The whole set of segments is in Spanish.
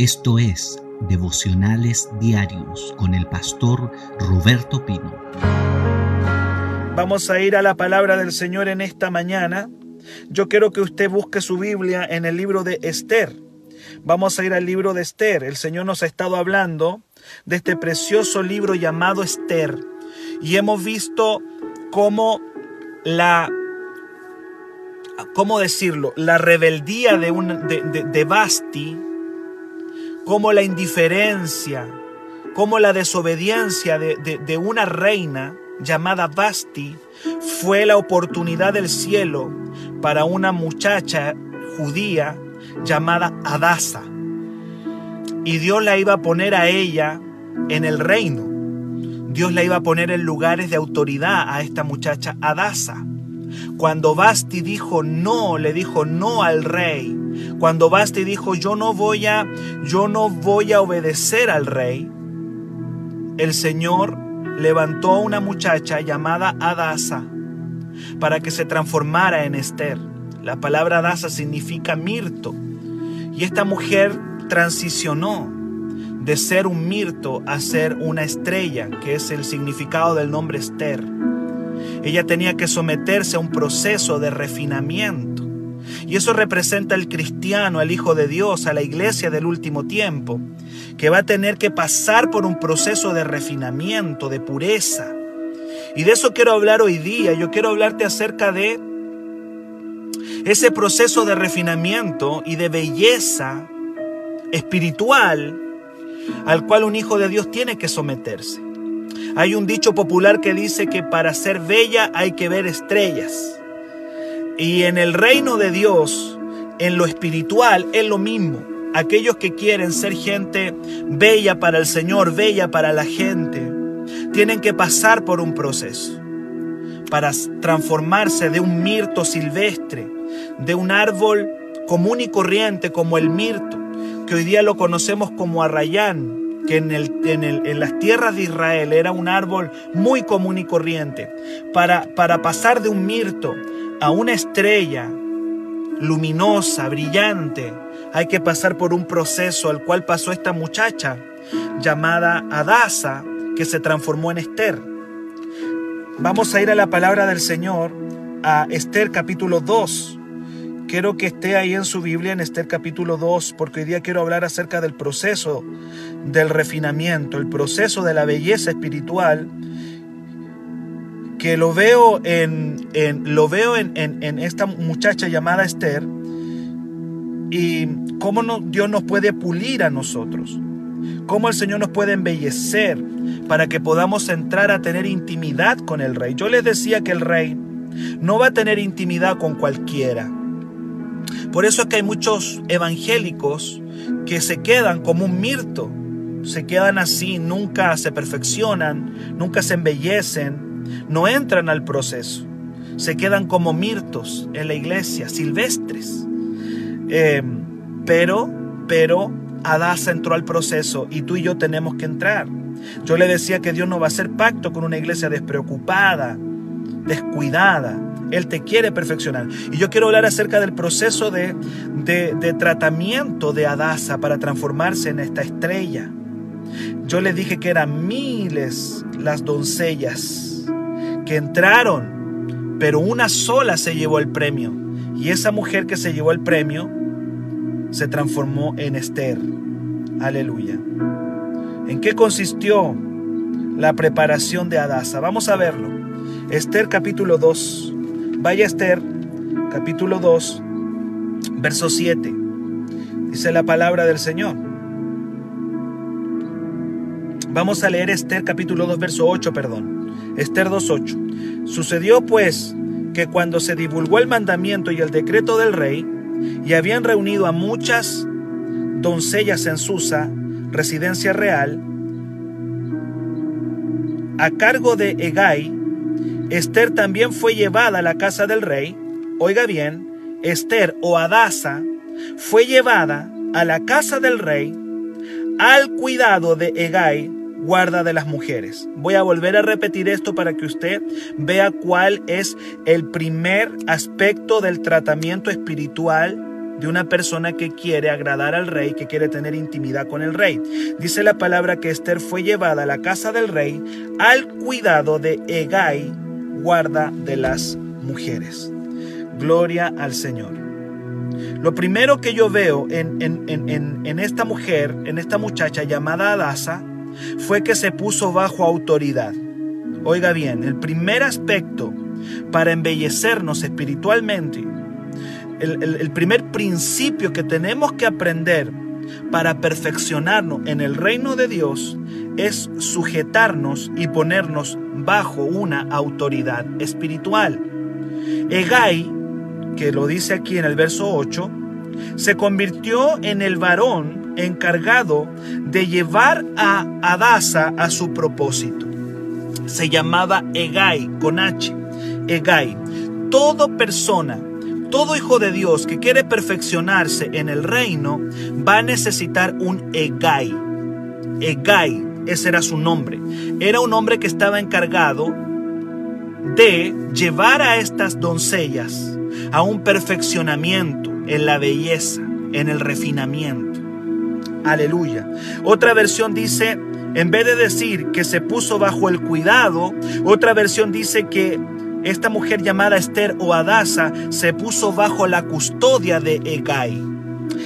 Esto es Devocionales Diarios con el pastor Roberto Pino. Vamos a ir a la palabra del Señor en esta mañana. Yo quiero que usted busque su Biblia en el libro de Esther. Vamos a ir al libro de Esther. El Señor nos ha estado hablando de este precioso libro llamado Esther. Y hemos visto cómo la ¿cómo decirlo? La rebeldía de, un, de, de Basti como la indiferencia, como la desobediencia de, una reina llamada Basti fue la oportunidad del cielo para una muchacha judía llamada Adasa. Y Dios la iba a poner a ella en el reino. Dios la iba a poner en lugares de autoridad a esta muchacha Adasa. Cuando Basti dijo no, le dijo no al rey, cuando Basti dijo, yo no voy a, yo no voy a obedecer al rey, el Señor levantó a una muchacha llamada Adasa para que se transformara en Esther. La palabra Adasa significa mirto. Y esta mujer transicionó de ser un mirto a ser una estrella, que es el significado del nombre Esther. Ella tenía que someterse a un proceso de refinamiento. Y eso representa al cristiano, al Hijo de Dios, a la iglesia del último tiempo, que va a tener que pasar por un proceso de refinamiento, de pureza. Y de eso quiero hablar hoy día. Yo quiero hablarte acerca de ese proceso de refinamiento y de belleza espiritual al cual un hijo de Dios tiene que someterse. Hay un dicho popular que dice que para ser bella hay que ver estrellas. Y en el reino de Dios, en lo espiritual, es lo mismo. Aquellos que quieren ser gente bella para el Señor, bella para la gente, tienen que pasar por un proceso para transformarse de un mirto silvestre, de un árbol común y corriente como el mirto, que hoy día lo conocemos como arrayán, que en, el, en, las tierras de Israel era un árbol muy común y corriente, para, para pasar de un mirto a una estrella luminosa, brillante, hay que pasar por un proceso al cual pasó esta muchacha llamada Adasa, que se transformó en Esther. Vamos a ir a la palabra del Señor, a Esther capítulo 2. Quiero que esté ahí en su Biblia en Esther capítulo 2, porque hoy día quiero hablar acerca del proceso del refinamiento, el proceso de la belleza espiritual que lo veo en, lo veo en, esta muchacha llamada Esther y cómo Dios nos puede pulir a nosotros, cómo el Señor nos puede embellecer para que podamos entrar a tener intimidad con el rey. Yo les decía que el rey no va a tener intimidad con cualquiera. Por eso es que hay muchos evangélicos que se quedan como un mirto, se quedan así, nunca se perfeccionan, nunca se embellecen, no entran al proceso, se quedan como mirtos en la iglesia, silvestres. Eh, pero, pero Adasa entró al proceso y tú y yo tenemos que entrar. Yo le decía que Dios no va a hacer pacto con una iglesia despreocupada, descuidada. Él te quiere perfeccionar. Y yo quiero hablar acerca del proceso de, de, de tratamiento de Adasa para transformarse en esta estrella. Yo le dije que eran miles las doncellas entraron, pero una sola se llevó el premio. Y esa mujer que se llevó el premio se transformó en Esther. Aleluya. ¿En qué consistió la preparación de Adasa? Vamos a verlo. Esther capítulo 2. Vaya Esther capítulo 2, verso 7. Dice la palabra del Señor. Vamos a leer Esther capítulo 2, verso 8, perdón. Esther 2.8. Sucedió pues que cuando se divulgó el mandamiento y el decreto del rey, y habían reunido a muchas doncellas en Susa, residencia real, a cargo de Egay, Esther también fue llevada a la casa del rey. Oiga bien, Esther o Adasa fue llevada a la casa del rey al cuidado de Egay, guarda de las mujeres. Voy a volver a repetir esto para que usted vea cuál es el primer aspecto del tratamiento espiritual de una persona que quiere agradar al rey, que quiere tener intimidad con el rey. Dice la palabra que Esther fue llevada a la casa del rey al cuidado de Egay, guarda de las mujeres. Gloria al Señor. Lo primero que yo veo en, en, esta mujer, en esta muchacha llamada Adasa, fue que se puso bajo autoridad. Oiga bien, el primer aspecto para embellecernos espiritualmente, el, primer principio que tenemos que aprender para perfeccionarnos en el reino de Dios es sujetarnos y ponernos bajo una autoridad espiritual. Egay, que lo dice aquí en el verso 8, se convirtió en el varón encargado de llevar a Adasa a su propósito. Se llamaba Egay con H. Egay. Todo persona, todo hijo de Dios que quiere perfeccionarse en el reino va a necesitar un Egay. Egay, ese era su nombre. Era un hombre que estaba encargado de llevar a estas doncellas a un perfeccionamiento en la belleza, en el refinamiento. Aleluya. Otra versión dice, en vez de decir que se puso bajo el cuidado, otra versión dice que esta mujer llamada Esther o Adasa se puso bajo la custodia de Egay.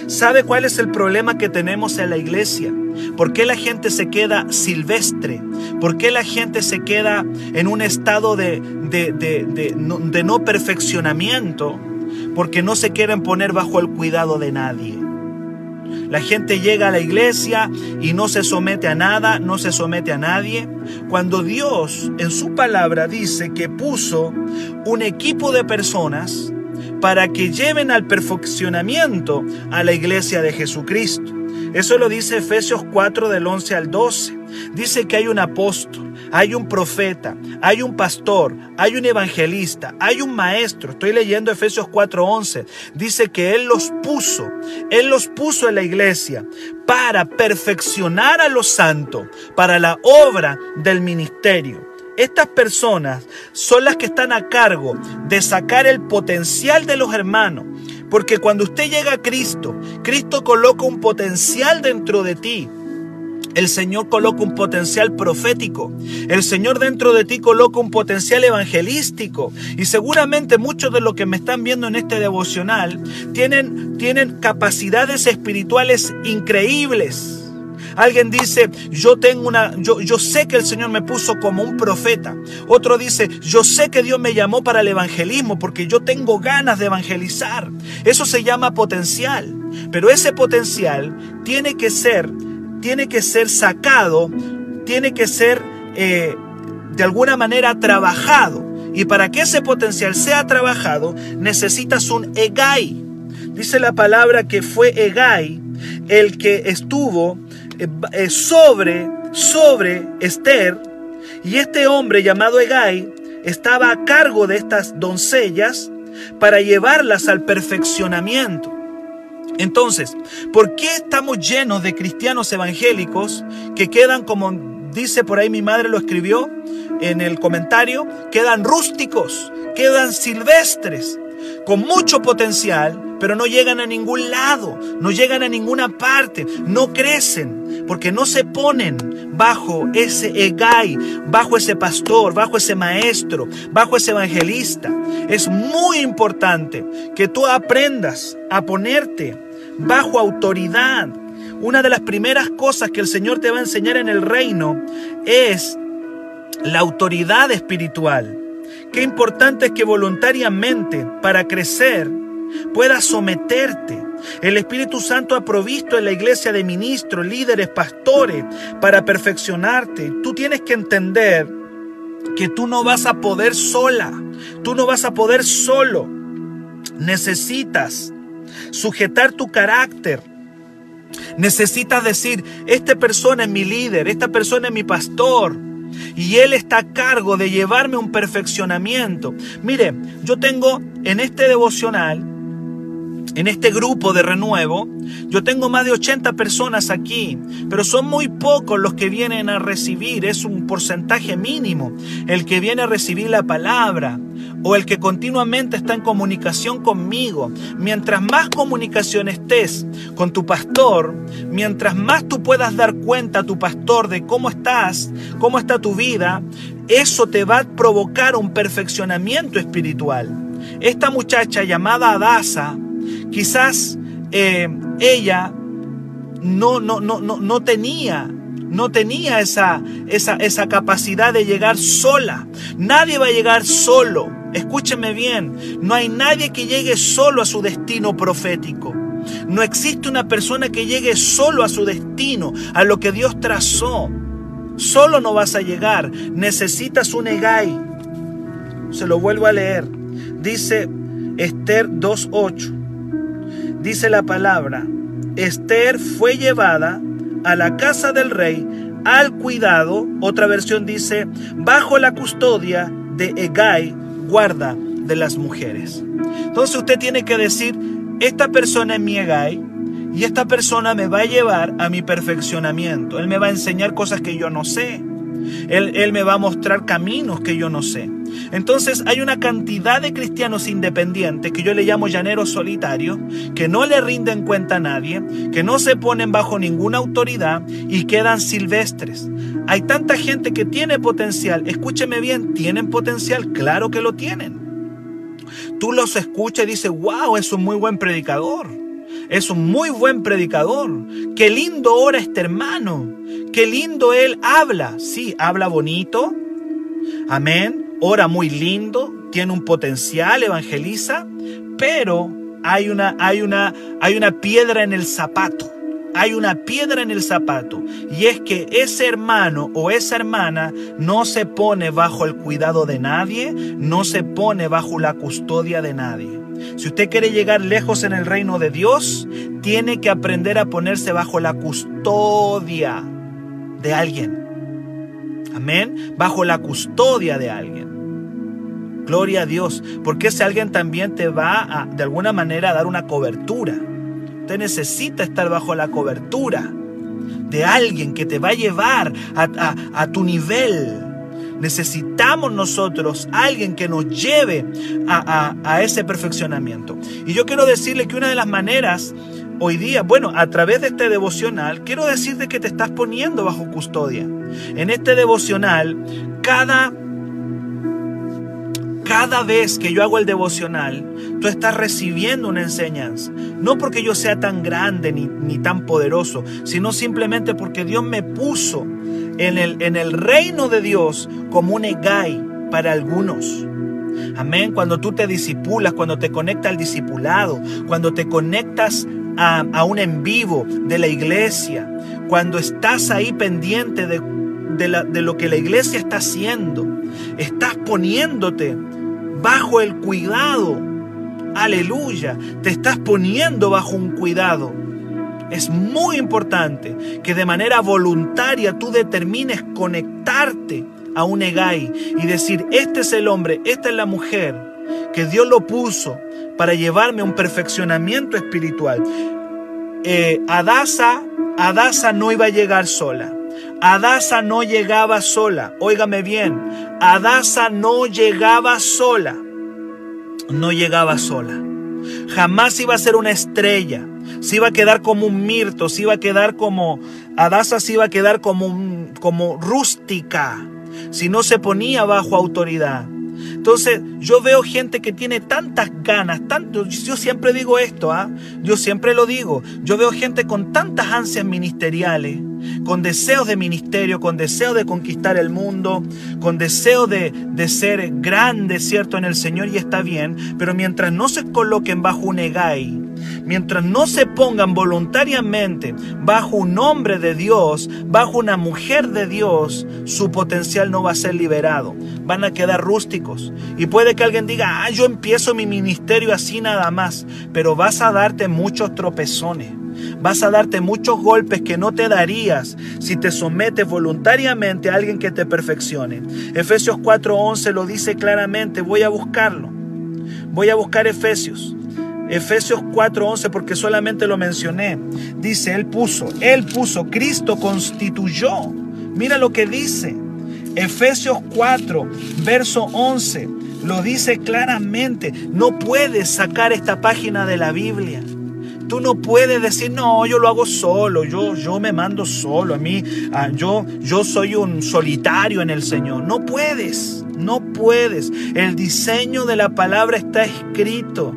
¿Sabe cuál es el problema que tenemos en la iglesia? ¿Por qué la gente se queda silvestre? ¿Por qué la gente se queda en un estado de, de, de, no perfeccionamiento? Porque no se quieren poner bajo el cuidado de nadie. La gente llega a la iglesia y no se somete a nada, no se somete a nadie. Cuando Dios en su palabra dice que puso un equipo de personas para que lleven al perfeccionamiento a la iglesia de Jesucristo. Eso lo dice Efesios 4 del 11 al 12. Dice que hay un apóstol, hay un profeta, hay un pastor, hay un evangelista, hay un maestro. Estoy leyendo Efesios 4:11. Dice que Él los puso, Él los puso en la iglesia para perfeccionar a los santos, para la obra del ministerio. Estas personas son las que están a cargo de sacar el potencial de los hermanos. Porque cuando usted llega a Cristo, Cristo coloca un potencial dentro de ti. El Señor coloca un potencial profético. El Señor dentro de ti coloca un potencial evangelístico. Y seguramente muchos de los que me están viendo en este devocional tienen, tienen capacidades espirituales increíbles. Alguien dice, yo tengo una, yo, yo sé que el Señor me puso como un profeta. Otro dice, yo sé que Dios me llamó para el evangelismo porque yo tengo ganas de evangelizar. Eso se llama potencial. Pero ese potencial tiene que ser, tiene que ser sacado, tiene que ser eh, de alguna manera trabajado. Y para que ese potencial sea trabajado, necesitas un egay. Dice la palabra que fue egay el que estuvo eh, eh, sobre, sobre Esther, y este hombre llamado Egay estaba a cargo de estas doncellas para llevarlas al perfeccionamiento. Entonces, ¿por qué estamos llenos de cristianos evangélicos que quedan, como dice por ahí mi madre lo escribió en el comentario, quedan rústicos, quedan silvestres, con mucho potencial, pero no llegan a ningún lado, no llegan a ninguna parte, no crecen, porque no se ponen bajo ese egay, bajo ese pastor, bajo ese maestro, bajo ese evangelista. Es muy importante que tú aprendas a ponerte bajo autoridad. Una de las primeras cosas que el Señor te va a enseñar en el reino es la autoridad espiritual. Qué importante es que voluntariamente, para crecer, puedas someterte. El Espíritu Santo ha provisto en la iglesia de ministros, líderes, pastores, para perfeccionarte. Tú tienes que entender que tú no vas a poder sola, tú no vas a poder solo. Necesitas sujetar tu carácter. Necesitas decir, esta persona es mi líder, esta persona es mi pastor y Él está a cargo de llevarme un perfeccionamiento. Mire, yo tengo en este devocional en este grupo de renuevo, yo tengo más de 80 personas aquí, pero son muy pocos los que vienen a recibir, es un porcentaje mínimo el que viene a recibir la palabra o el que continuamente está en comunicación conmigo. Mientras más comunicación estés con tu pastor, mientras más tú puedas dar cuenta a tu pastor de cómo estás, cómo está tu vida, eso te va a provocar un perfeccionamiento espiritual. Esta muchacha llamada Adasa, Quizás eh, ella no, no, no, no, tenía no tenía esa, esa, esa, capacidad de llegar sola. Nadie va a llegar solo. Escúcheme bien, no hay nadie que llegue solo a su destino profético. No existe una persona que llegue solo a su destino, a lo que Dios trazó. Solo no vas a llegar. Necesitas un egay. Se lo vuelvo a leer. Dice Esther 2.8 dice la palabra, Esther fue llevada a la casa del rey al cuidado, otra versión dice, bajo la custodia de Egay, guarda de las mujeres. Entonces usted tiene que decir, esta persona es mi Egay y esta persona me va a llevar a mi perfeccionamiento. Él me va a enseñar cosas que yo no sé. Él, él me va a mostrar caminos que yo no sé. Entonces hay una cantidad de cristianos independientes que yo le llamo llaneros solitarios, que no le rinden cuenta a nadie, que no se ponen bajo ninguna autoridad y quedan silvestres. Hay tanta gente que tiene potencial, escúcheme bien, tienen potencial, claro que lo tienen. Tú los escuchas y dices, wow, es un muy buen predicador. Es un muy buen predicador. Qué lindo ora este hermano. Qué lindo él habla. Sí, habla bonito. Amén ora muy lindo, tiene un potencial, evangeliza, pero hay una, hay una, hay una piedra en el zapato. Hay una piedra en el zapato y es que ese hermano o esa hermana no se pone bajo el cuidado de nadie, no se pone bajo la custodia de nadie. Si usted quiere llegar lejos en el reino de Dios, tiene que aprender a ponerse bajo la custodia de alguien. Amén. Bajo la custodia de alguien. Gloria a Dios, porque ese alguien también te va a, de alguna manera, a dar una cobertura. Usted necesita estar bajo la cobertura de alguien que te va a llevar a, tu nivel. Necesitamos nosotros alguien que nos lleve a, a, ese perfeccionamiento. Y yo quiero decirle que una de las maneras hoy día, bueno, a través de este devocional, quiero decirte que te estás poniendo bajo custodia. En este devocional, cada cada vez que yo hago el devocional, tú estás recibiendo una enseñanza. No porque yo sea tan grande ni, ni tan poderoso, sino simplemente porque Dios me puso en el, en el reino de Dios como un egay para algunos. Amén. Cuando tú te disipulas, cuando te conectas al discipulado, cuando te conectas a, a, un en vivo de la iglesia, cuando estás ahí pendiente de, de lo que la iglesia está haciendo, estás poniéndote bajo el cuidado. Aleluya, te estás poniendo bajo un cuidado. Es muy importante que de manera voluntaria tú determines conectarte a un egay y decir, este es el hombre, esta es la mujer que Dios lo puso para llevarme a un perfeccionamiento espiritual. Eh, Adasa, Adasa no iba a llegar sola. Adasa no llegaba sola. Óigame bien, Adasa no llegaba sola. No llegaba sola. Jamás iba a ser una estrella. Se iba a quedar como un mirto, se iba a quedar como Adasa se iba a quedar como como rústica si no se ponía bajo autoridad. Entonces yo veo gente que tiene tantas ganas, tanto, yo siempre digo esto, ¿ah? yo siempre lo digo, yo veo gente con tantas ansias ministeriales, con deseos de ministerio, con deseo de conquistar el mundo, con deseo de, de ser grande, ¿cierto?, en el Señor y está bien, pero mientras no se coloquen bajo un egay, mientras no se pongan voluntariamente bajo un hombre de Dios, bajo una mujer de Dios, su potencial no va a ser liberado. Van a quedar rústicos. Y puede que alguien diga, ah, yo empiezo mi ministerio así nada más, pero vas a darte muchos tropezones. Vas a darte muchos golpes que no te darías si te sometes voluntariamente a alguien que te perfeccione. Efesios 4:11 lo dice claramente, voy a buscarlo. Voy a buscar Efesios. Efesios 4:11 porque solamente lo mencioné. Dice, Él puso, Él puso, Cristo constituyó. Mira lo que dice. Efesios 4, verso 11, lo dice claramente. No puedes sacar esta página de la Biblia. Tú no puedes decir, no, yo lo hago solo, yo, yo me mando solo, a mí, yo, yo soy un solitario en el Señor. No puedes, no puedes. El diseño de la palabra está escrito.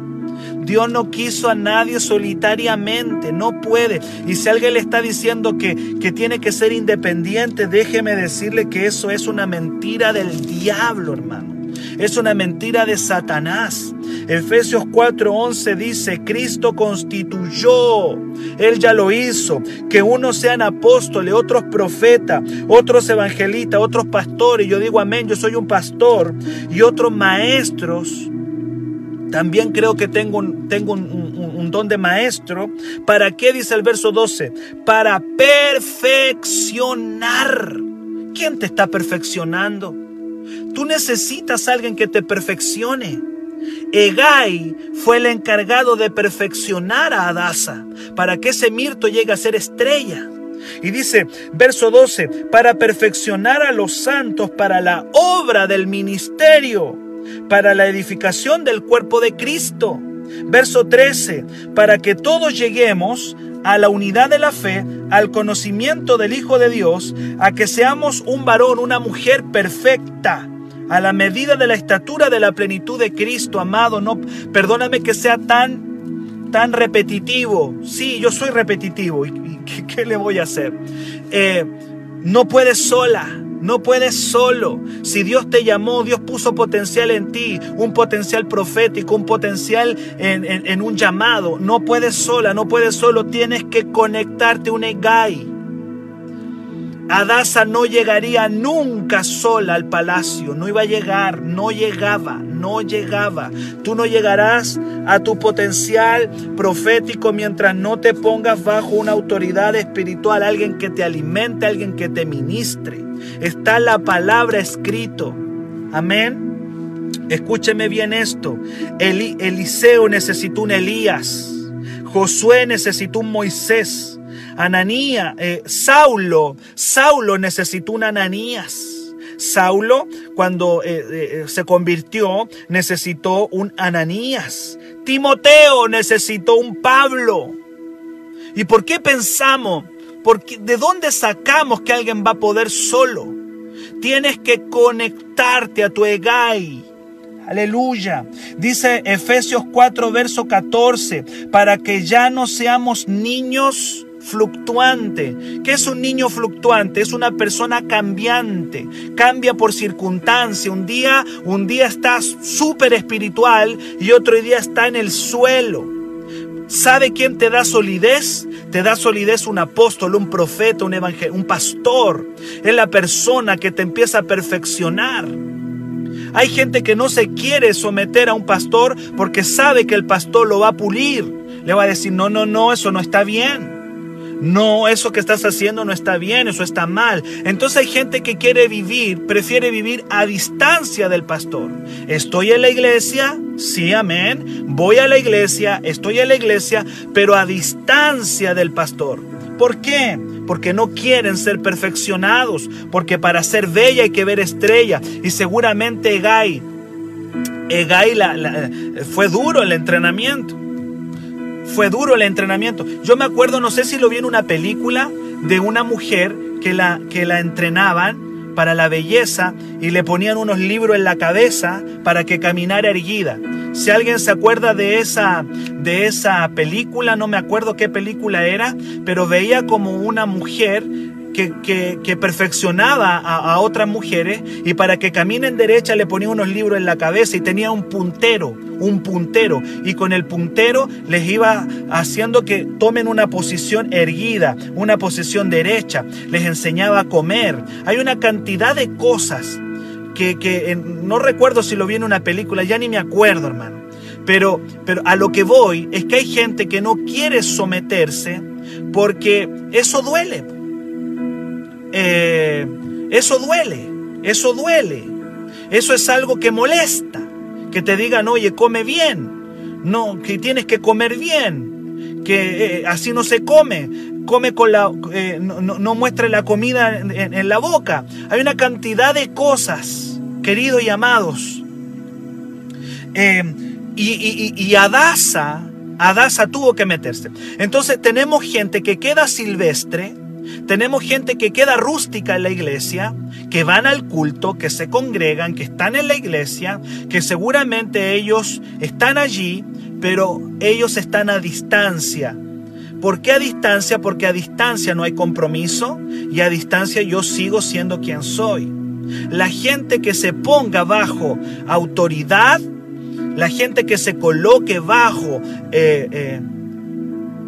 Dios no quiso a nadie solitariamente, no puede. Y si alguien le está diciendo que, que tiene que ser independiente, déjeme decirle que eso es una mentira del diablo, hermano. Es una mentira de Satanás. Efesios 4:11 dice, Cristo constituyó, Él ya lo hizo, que unos sean apóstoles, otros profetas, otros evangelistas, otros pastores. Yo digo amén, yo soy un pastor y otros maestros. También creo que tengo, un, don de maestro. ¿Para qué dice el verso 12? Para perfeccionar. ¿Quién te está perfeccionando? Tú necesitas a alguien que te perfeccione. Egai fue el encargado de perfeccionar a Adasa para que ese mirto llegue a ser estrella. Y dice, verso 12, para perfeccionar a los santos para la obra del ministerio, para la edificación del cuerpo de Cristo. Verso 13, para que todos lleguemos a la unidad de la fe, al conocimiento del Hijo de Dios, a que seamos un varón, una mujer perfecta, a la medida de la estatura de la plenitud de Cristo, amado. No, perdóname que sea tan, tan repetitivo. Sí, yo soy repetitivo. ¿Y, qué, le voy a hacer? Eh, no puedes sola. No puedes solo. Si Dios te llamó, Dios puso potencial en ti, un potencial profético, un potencial en, en un llamado. No puedes sola, no puedes solo. Tienes que conectarte un egai. Adasa no llegaría nunca sola al palacio, no iba a llegar, no llegaba, no llegaba. Tú no llegarás a tu potencial profético mientras no te pongas bajo una autoridad espiritual, alguien que te alimente, alguien que te ministre. Está la palabra escrito. Amén. Escúcheme bien esto. Eliseo necesitó un Elías. Josué necesitó un Moisés. Ananía, eh, Saulo, Saulo necesitó un Ananías. Saulo, cuando eh, eh, se convirtió, necesitó un Ananías. Timoteo necesitó un Pablo. ¿Y por qué pensamos? Porque, ¿De dónde sacamos que alguien va a poder solo? Tienes que conectarte a tu Egai. Aleluya. Dice Efesios 4, verso 14, para que ya no seamos niños fluctuante. ¿Qué es un niño fluctuante? Es una persona cambiante, cambia por circunstancia. Un día, un día está súper espiritual y otro día está en el suelo. ¿Sabe quién te da solidez? Te da solidez un apóstol, un profeta, un evangelista, un pastor. Es la persona que te empieza a perfeccionar. Hay gente que no se quiere someter a un pastor porque sabe que el pastor lo va a pulir. Le va a decir, no, no, no, eso no está bien. No, eso que estás haciendo no está bien, eso está mal. Entonces hay gente que quiere vivir, prefiere vivir a distancia del pastor. Estoy en la iglesia, sí, amén. Voy a la iglesia, estoy en la iglesia, pero a distancia del pastor. ¿Por qué? Porque no quieren ser perfeccionados, porque para ser bella hay que ver estrella. Y seguramente Egai, Egai fue duro el entrenamiento fue duro el entrenamiento. Yo me acuerdo, no sé si lo vi en una película de una mujer que la, que la entrenaban para la belleza y le ponían unos libros en la cabeza para que caminara erguida. Si alguien se acuerda de esa, de esa película, no me acuerdo qué película era, pero veía como una mujer que, perfeccionaba a, otras mujeres y para que caminen derecha le ponía unos libros en la cabeza y tenía un puntero, un puntero. Y con el puntero les iba haciendo que tomen una posición erguida, una posición derecha. Les enseñaba a comer. Hay una cantidad de cosas que, no recuerdo si lo vi en una película, ya ni me acuerdo, hermano. Pero a lo que voy es que hay gente que no quiere someterse porque eso duele. Eh, eso duele, eso duele. Eso es algo que molesta. Que te digan, oye, come bien. no, que tienes que comer bien, que eh, así no se come, come con la, eh, no, muestre la comida en, la boca. Hay una cantidad de cosas, queridos y amados. Y, y Adasa, Adasa tuvo que meterse. Entonces tenemos gente que queda silvestre, tenemos gente que queda rústica en la iglesia, que van al culto, que se congregan, que están en la iglesia, que seguramente ellos están allí, pero ellos están a distancia. ¿Por qué a distancia? Porque a distancia no hay compromiso y a distancia yo sigo siendo quien soy. La gente que se ponga bajo autoridad, la gente que se coloque bajo eh, eh,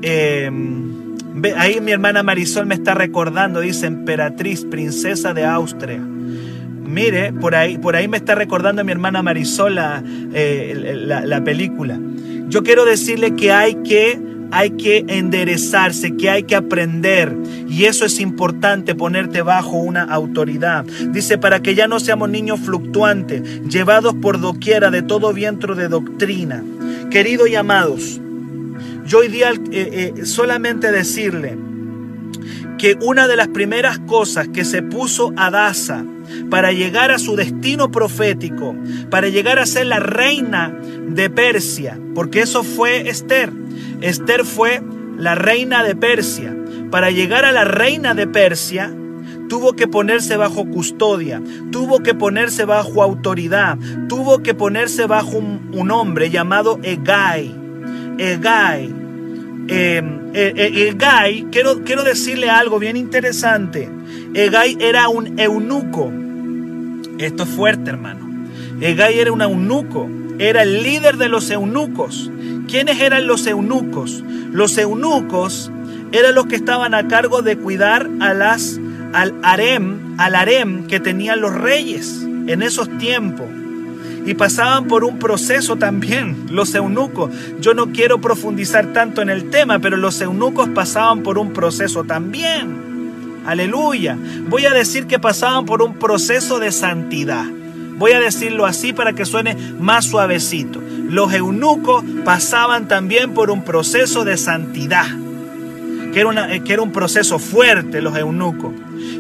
eh Ahí mi hermana Marisol me está recordando, dice emperatriz, princesa de Austria. Mire, por ahí, por ahí me está recordando mi hermana Marisol eh, la, la, película. Yo quiero decirle que hay que hay que enderezarse, que hay que aprender. Y eso es importante, ponerte bajo una autoridad. Dice, para que ya no seamos niños fluctuantes, llevados por doquiera de todo viento de doctrina. Queridos y amados, yo hoy día eh, eh, solamente decirle que una de las primeras cosas que se puso a Daza para llegar a su destino profético, para llegar a ser la reina de Persia, porque eso fue Esther. Esther fue la reina de Persia. Para llegar a la reina de Persia, tuvo que ponerse bajo custodia, tuvo que ponerse bajo autoridad, tuvo que ponerse bajo un, hombre llamado. Egai Em, eh, eh, Egay, quiero, quiero decirle algo bien interesante. Egay era un eunuco. Esto es fuerte, hermano. Egay era un eunuco. Era el líder de los eunucos. ¿Quiénes eran los eunucos? Los eunucos eran los que estaban a cargo de cuidar a las, al al harem que tenían los reyes en esos tiempos y pasaban por un proceso también, los eunucos. Yo no quiero profundizar tanto en el tema, pero los eunucos pasaban por un proceso también. Aleluya. Voy a decir que pasaban por un proceso de santidad. Voy a decirlo así para que suene más suavecito. Los eunucos pasaban también por un proceso de santidad, que era, eh, que era un proceso fuerte, los eunucos.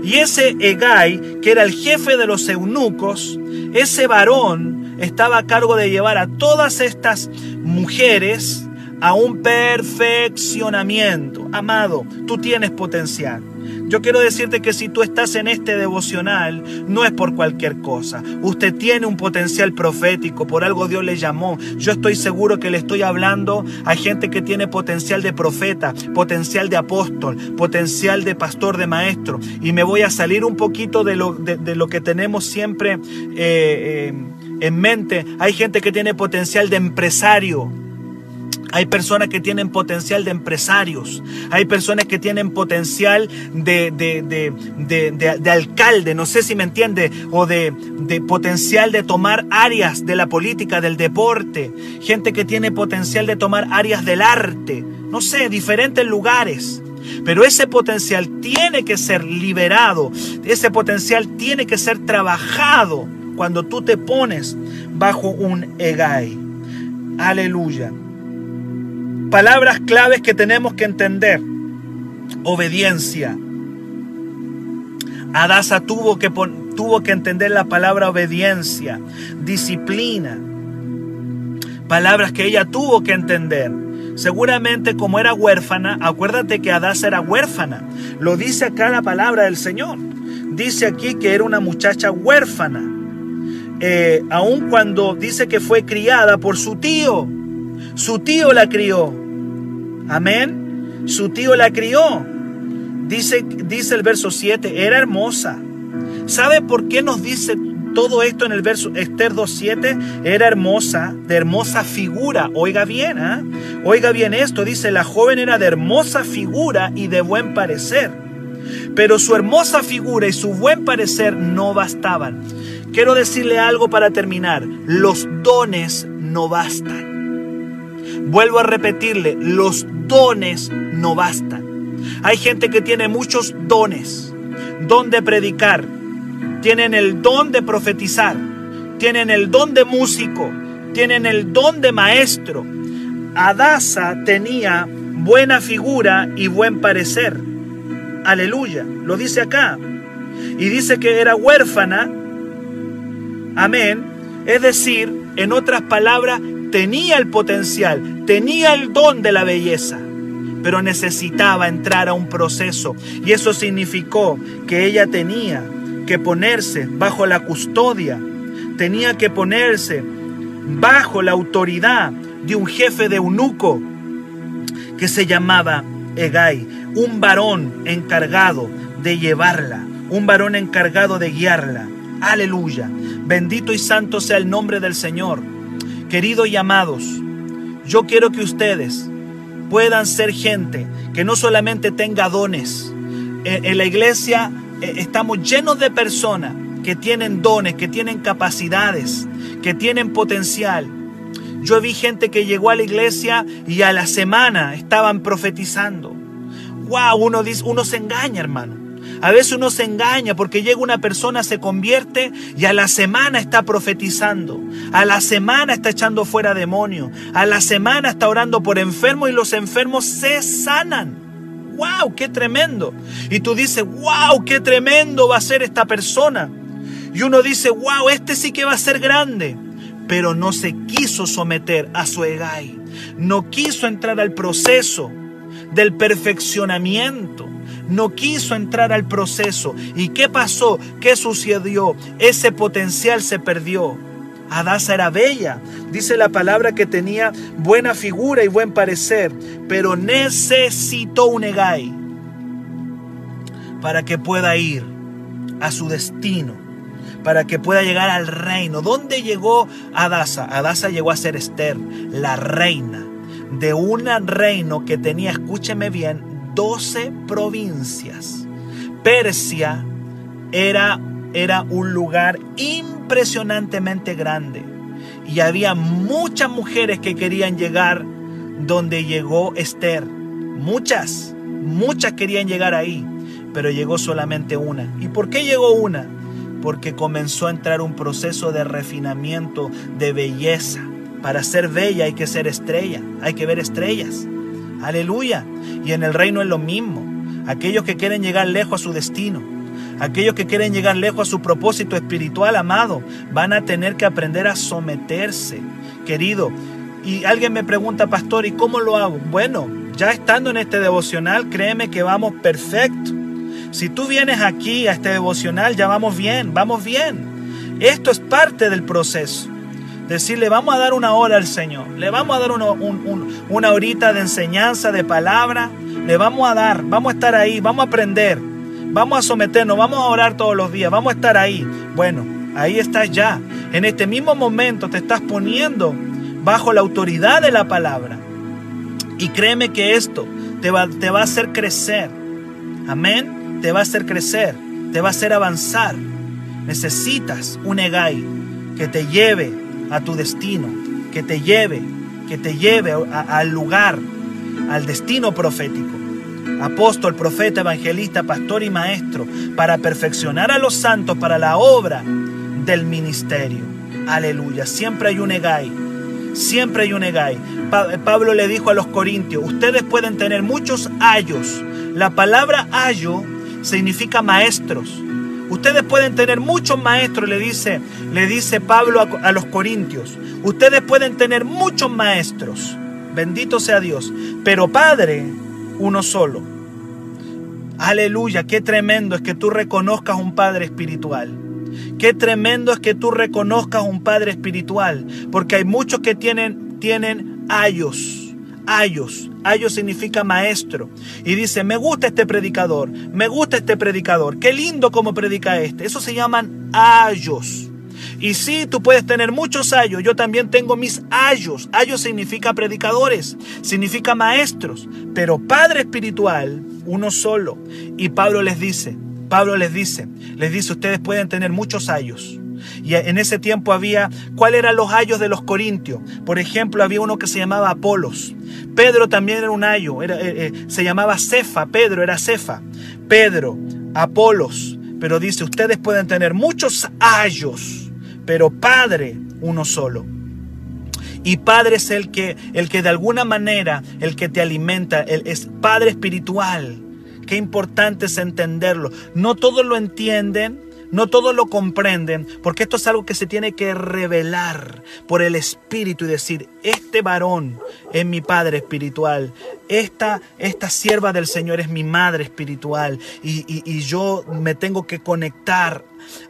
Y ese Egay, que era el jefe de los eunucos, ese varón estaba a cargo de llevar a todas estas mujeres a un perfeccionamiento. Amado, tú tienes potencial. Yo quiero decirte que si tú estás en este devocional, no es por cualquier cosa. Usted tiene un potencial profético, por algo Dios le llamó. Yo estoy seguro que le estoy hablando a gente que tiene potencial de profeta, potencial de apóstol, potencial de pastor, de maestro. Y me voy a salir un poquito de lo, de, lo que tenemos siempre eh, eh, en mente. Hay gente que tiene potencial de empresario. Hay personas que tienen potencial de empresarios. Hay personas que tienen potencial de, de, alcalde, no sé si me entiende, o de, potencial de tomar áreas de la política, del deporte. Gente que tiene potencial de tomar áreas del arte. No sé, diferentes lugares. Pero ese potencial tiene que ser liberado. Ese potencial tiene que ser trabajado cuando tú te pones bajo un egay. Aleluya. Palabras claves que tenemos que entender. Obediencia. Adasa tuvo que, tuvo que entender la palabra obediencia, disciplina. Palabras que ella tuvo que entender. Seguramente como era huérfana, acuérdate que Adasa era huérfana. Lo dice acá la palabra del Señor. Dice aquí que era una muchacha huérfana. Eh, aun cuando dice que fue criada por su tío. Su tío la crió. Amén. Su tío la crió. Dice, dice el verso 7, era hermosa. ¿Sabe por qué nos dice todo esto en el verso Esther 2.7? Era hermosa, de hermosa figura. Oiga bien, ¿ah? oiga bien esto. Dice, la joven era de hermosa figura y de buen parecer. Pero su hermosa figura y su buen parecer no bastaban. Quiero decirle algo para terminar. Los dones no bastan. Vuelvo a repetirle, los dones no bastan. Hay gente que tiene muchos dones. Don de predicar. Tienen el don de profetizar. Tienen el don de músico. Tienen el don de maestro. Adasa tenía buena figura y buen parecer. Aleluya, lo dice acá. Y dice que era huérfana. Amén. Es decir, en otras palabras, tenía el potencial, tenía el don de la belleza, pero necesitaba entrar a un proceso. Y eso significó que ella tenía que ponerse bajo la custodia, tenía que ponerse bajo la autoridad de un jefe de eunuco que se llamaba Egay, un varón encargado de llevarla, un varón encargado de guiarla. Aleluya. Bendito y santo sea el nombre del Señor. Queridos y amados, yo quiero que ustedes puedan ser gente que no solamente tenga dones. En la iglesia eh, estamos llenos de personas que tienen dones, que tienen capacidades, que tienen potencial. Yo vi gente que llegó a la iglesia y a la semana estaban profetizando. Wow, uno dice, uno se engaña, hermano. A veces uno se engaña porque llega una persona, se convierte y a la semana está profetizando. A la semana está echando fuera demonios. A la semana está orando por enfermos y los enfermos se sanan. ¡Wow! ¡Qué tremendo! Y tú dices, ¡Wow! ¡Qué tremendo va a ser esta persona! Y uno dice, wow, este sí que va a ser grande. Pero no se quiso someter a su egay. No quiso entrar al proceso del perfeccionamiento. No quiso entrar al proceso. ¿Y qué pasó? ¿Qué sucedió? Ese potencial se perdió. Adasa era bella. Dice la palabra que tenía buena figura y buen parecer, pero necesitó un egay para que pueda ir a su destino para que pueda llegar al reino. ¿Dónde llegó Adasa? Adasa llegó a ser Esther, la reina de un reino que tenía, escúcheme bien, 12 provincias. Persia era, era un lugar impresionantemente grande y había muchas mujeres que querían llegar donde llegó Esther. Muchas, muchas querían llegar ahí, pero llegó solamente una. ¿Y por qué llegó una? porque comenzó a entrar un proceso de refinamiento, de belleza. Para ser bella hay que ser estrella, hay que ver estrellas. Aleluya. Y en el reino es lo mismo. Aquellos que quieren llegar lejos a su destino, aquellos que quieren llegar lejos a su propósito espiritual amado, van a tener que aprender a someterse, querido. Y alguien me pregunta, pastor, ¿y cómo lo hago? Bueno, ya estando en este devocional, créeme que vamos perfecto. Si tú vienes aquí a este devocional, ya vamos bien, vamos bien. Esto es parte del proceso. Decirle, vamos a dar una hora al Señor, le vamos a dar una, horita de enseñanza, de palabra, le vamos a dar, vamos a estar ahí, vamos a aprender, vamos a someternos, vamos a orar todos los días, vamos a estar ahí. Bueno, ahí estás ya. En este mismo momento te estás poniendo bajo la autoridad de la palabra. Y créeme que esto te va, te va a hacer crecer. Amén te va a hacer crecer, te va a hacer avanzar. Necesitas un Egay que te lleve a tu destino, que te lleve, que te lleve al lugar, al destino profético. Apóstol, profeta, evangelista, pastor y maestro, para perfeccionar a los santos para la obra del ministerio. Aleluya. Siempre hay un Egay. Siempre hay un Egay. Pablo le dijo a los corintios, ustedes pueden tener muchos ayos. La palabra ayo significa maestros. Ustedes pueden tener muchos maestros, le dice, le dice Pablo a, los corintios. Ustedes pueden tener muchos maestros. Bendito sea Dios. Pero Padre, uno solo. Aleluya, qué tremendo es que tú reconozcas un Padre espiritual. Qué tremendo es que tú reconozcas un Padre espiritual, porque hay muchos que tienen, tienen ayos ayos. Ayos significa maestro. Y dice, me gusta este predicador, me gusta este predicador, qué lindo como predica este. Eso se llaman ayos. Y sí, tú puedes tener muchos ayos, yo también tengo mis ayos. Ayos significa predicadores, significa maestros, pero Padre espiritual, uno solo. Y Pablo les dice, Pablo les dice, les dice, ustedes pueden tener muchos ayos y en ese tiempo había, ¿cuáles eran los ayos de los corintios? Por ejemplo, había uno que se llamaba Apolos. Pedro también era un ayo, era, eh, eh, se llamaba Cefa, Pedro era Cefa. Pedro, Apolos. Pero dice, ustedes pueden tener muchos ayos, pero Padre uno solo. Y Padre es el que, el que de alguna manera, el que te alimenta, el, es Padre espiritual. Qué importante es entenderlo. No todos lo entienden, no todos lo comprenden, porque esto es algo que se tiene que revelar por el Espíritu y decir, este varón es mi Padre espiritual, esta, esta sierva del Señor es mi Madre espiritual y, y yo me tengo que conectar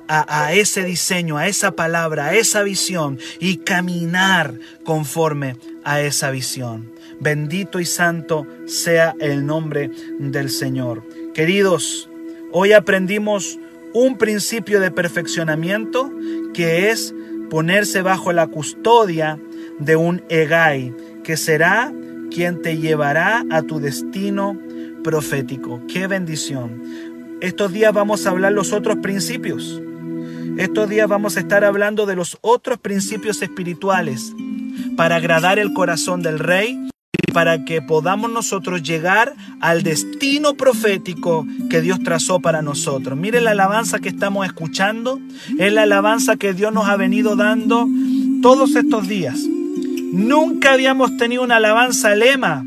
a, a, ese diseño, a esa palabra, a esa visión y caminar conforme a esa visión. Bendito y santo sea el nombre del Señor. Queridos, hoy aprendimos un principio de perfeccionamiento que es ponerse bajo la custodia de un Egai, que será quien te llevará a tu destino profético. ¡Qué bendición! Estos días vamos a hablar los otros principios. Estos días vamos a estar hablando de los otros principios espirituales para agradar el corazón del rey para que podamos nosotros llegar al destino profético que Dios trazó para nosotros. Mire la alabanza que estamos escuchando, es la alabanza que Dios nos ha venido dando todos estos días. Nunca habíamos tenido una alabanza lema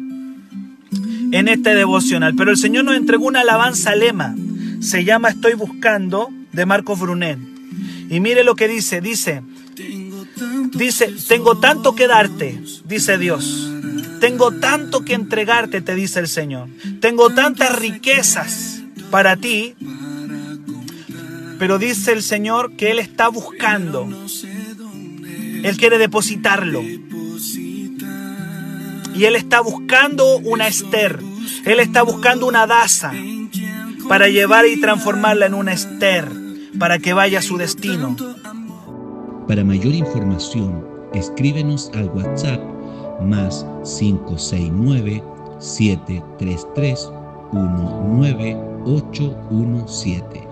en este devocional, pero el Señor nos entregó una alabanza lema. Se llama Estoy buscando de Marcos Brunet. Y mire lo que dice, dice, dice, tengo tanto que darte, dice Dios. Tengo tanto que entregarte, te dice el Señor. Tengo tantas riquezas para ti. Pero dice el Señor que Él está buscando. Él quiere depositarlo. Y Él está buscando una Esther. Él está buscando una Daza para llevar y transformarla en una Esther, para que vaya a su destino. Para mayor información, escríbenos al WhatsApp más 569 733 19817.